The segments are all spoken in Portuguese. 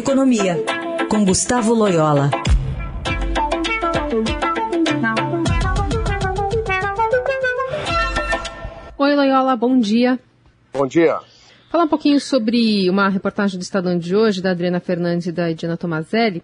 Economia, com Gustavo Loyola. Oi, Loyola, bom dia. Bom dia. Falar um pouquinho sobre uma reportagem do Estadão de hoje, da Adriana Fernandes e da Edina Tomazelli,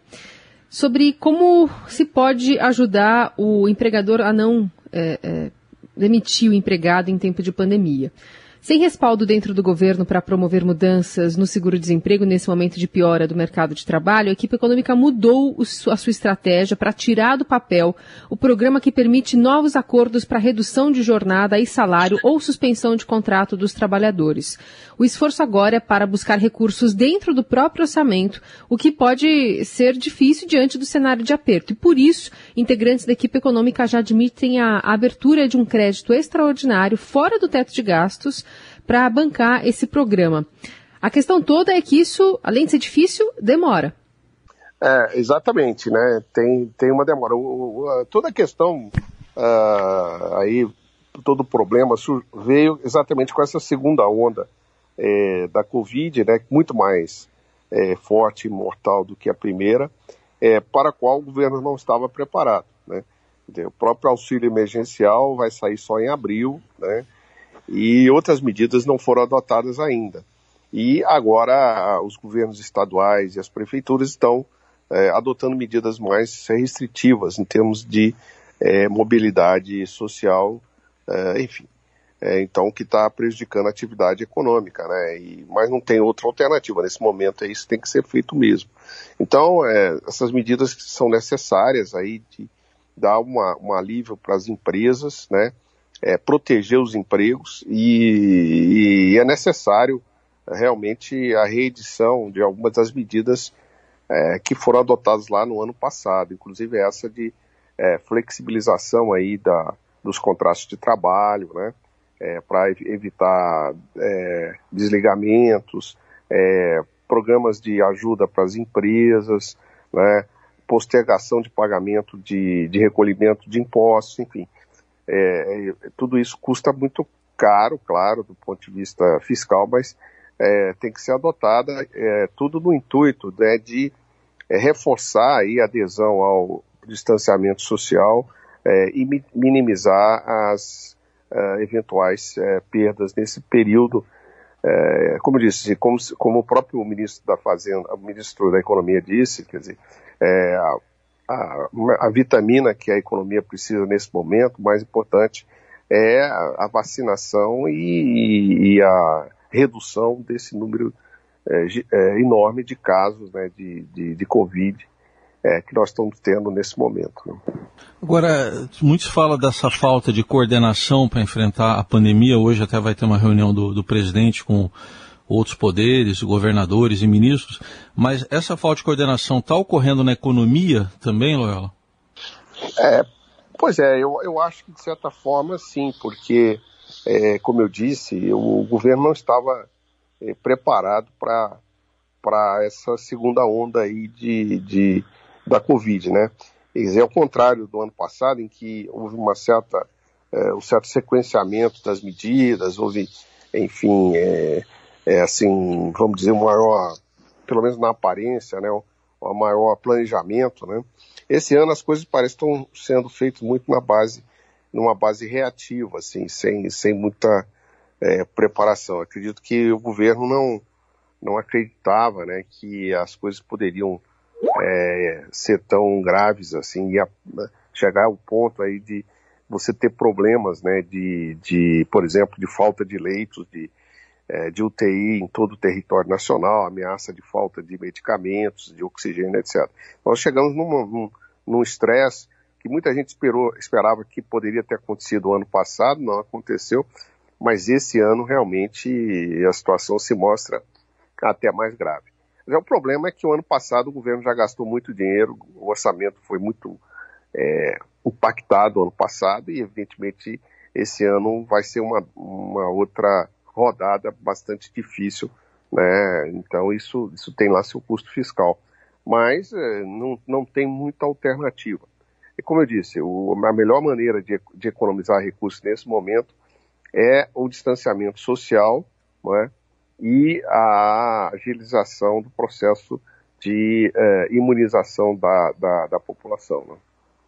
sobre como se pode ajudar o empregador a não é, é, demitir o empregado em tempo de pandemia. Sem respaldo dentro do governo para promover mudanças no seguro-desemprego nesse momento de piora do mercado de trabalho, a equipe econômica mudou a sua estratégia para tirar do papel o programa que permite novos acordos para redução de jornada e salário ou suspensão de contrato dos trabalhadores. O esforço agora é para buscar recursos dentro do próprio orçamento, o que pode ser difícil diante do cenário de aperto. E por isso, integrantes da equipe econômica já admitem a abertura de um crédito extraordinário fora do teto de gastos para bancar esse programa. A questão toda é que isso, além de ser difícil, demora. É, exatamente, né? Tem, tem uma demora. O, o, toda a questão uh, aí, todo o problema veio exatamente com essa segunda onda é, da Covid, né? Muito mais é, forte e mortal do que a primeira, é, para a qual o governo não estava preparado, né? O próprio auxílio emergencial vai sair só em abril, né? E outras medidas não foram adotadas ainda. E agora os governos estaduais e as prefeituras estão é, adotando medidas mais restritivas em termos de é, mobilidade social, é, enfim. É, então, que está prejudicando a atividade econômica, né? E, mas não tem outra alternativa. Nesse momento, isso tem que ser feito mesmo. Então, é, essas medidas são necessárias aí de dar uma, um alívio para as empresas, né? É, proteger os empregos e, e, é necessário realmente a reedição de algumas das medidas é, que foram adotadas lá no ano passado, inclusive essa de é, flexibilização aí da, dos contratos de trabalho, né, é, para evitar é, desligamentos, é, programas de ajuda para as empresas, né, postergação de pagamento de, de recolhimento de impostos, enfim. É, tudo isso custa muito caro, claro, do ponto de vista fiscal, mas é, tem que ser adotada é, tudo no intuito né, de é, reforçar a adesão ao distanciamento social é, e mi minimizar as eventuais perdas nesse período. como disse, como, como, o próprio ministro da Fazenda, o ministro da Economia disse, quer dizer, a, a, vitamina que a economia precisa nesse momento, mais importante, é a vacinação e, e, a redução desse número é, é, enorme de casos né, de, de, de Covid é, que nós estamos tendo nesse momento. Né? Agora, muitos falam dessa falta de coordenação para enfrentar a pandemia. Hoje até vai ter uma reunião do, do presidente com outros poderes, governadores e ministros, mas essa falta de coordenação está ocorrendo na economia também, Loyola? É, pois é, eu, eu acho que de certa forma sim, porque, é, como eu disse, o governo não estava é, preparado para essa segunda onda aí de, de, da Covid, né? É ao contrário do ano passado, em que houve uma certa, é, um certo sequenciamento das medidas, houve, enfim, é, é, assim, vamos dizer, um maior, pelo menos na aparência, né, um maior planejamento, né. Esse ano as coisas parecem estão sendo feitas muito na base, numa base reativa, assim, sem, sem muita é, preparação. Acredito que o governo não, não acreditava, né, que as coisas poderiam é, ser tão graves assim e a, chegar ao ponto aí de você ter problemas, né, de, de, por exemplo, de falta de leitos, de é, de UTI em todo o território nacional, ameaça de falta de medicamentos, de oxigênio, etc. Nós chegamos num estresse que muita gente esperou, esperava que poderia ter acontecido ano passado, não aconteceu, mas esse ano realmente a situação se mostra até mais grave. Já o problema é que o ano passado o governo já gastou muito dinheiro, o orçamento foi muito é, impactado ano passado e evidentemente esse ano vai ser uma, uma outra rodada bastante difícil, né? Então isso, isso tem lá seu custo fiscal. Mas é, não, não tem muita alternativa. E como eu disse, o, a melhor maneira de, de economizar recursos nesse momento é o distanciamento social né? e a agilização do processo de uh, imunização da, da, da população. Né?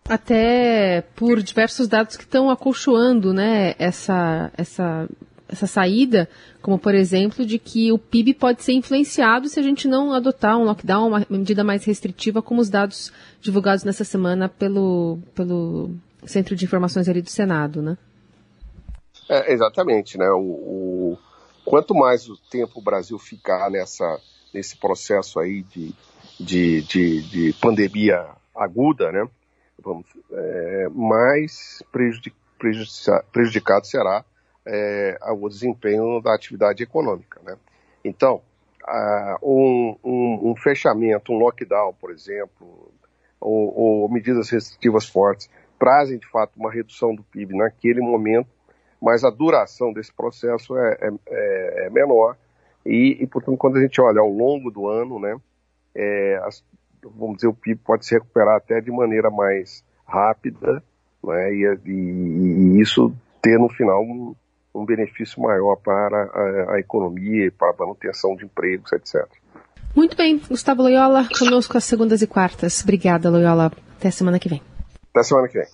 Até por diversos dados que estão acolchoando né, essa, essa, essa saída, como por exemplo de que o PIB pode ser influenciado se a gente não adotar um lockdown, uma medida mais restritiva, como os dados divulgados nessa semana pelo, pelo Centro de Informações ali do Senado, né? É, exatamente, né? O, o, quanto mais o tempo o Brasil ficar nessa, nesse processo aí de, de, de, de pandemia aguda, né? Vamos, é, mais prejudic, prejudicado será é, o desempenho da atividade econômica, né? Então, um, um, um, fechamento, um lockdown, por exemplo, ou, ou medidas restritivas fortes, trazem de fato uma redução do PIB naquele momento, mas a duração desse processo é, é, é, é menor e, e, portanto, quando a gente olha ao longo do ano, né, é, as, vamos dizer, o PIB pode se recuperar até de maneira mais rápida, né, e, e, e isso ter no final um benefício maior para a, a economia, para a manutenção de empregos, etc. Muito bem, Gustavo Loyola, conosco às segundas e quartas. Obrigada, Loyola. Até semana que vem. Até semana que vem.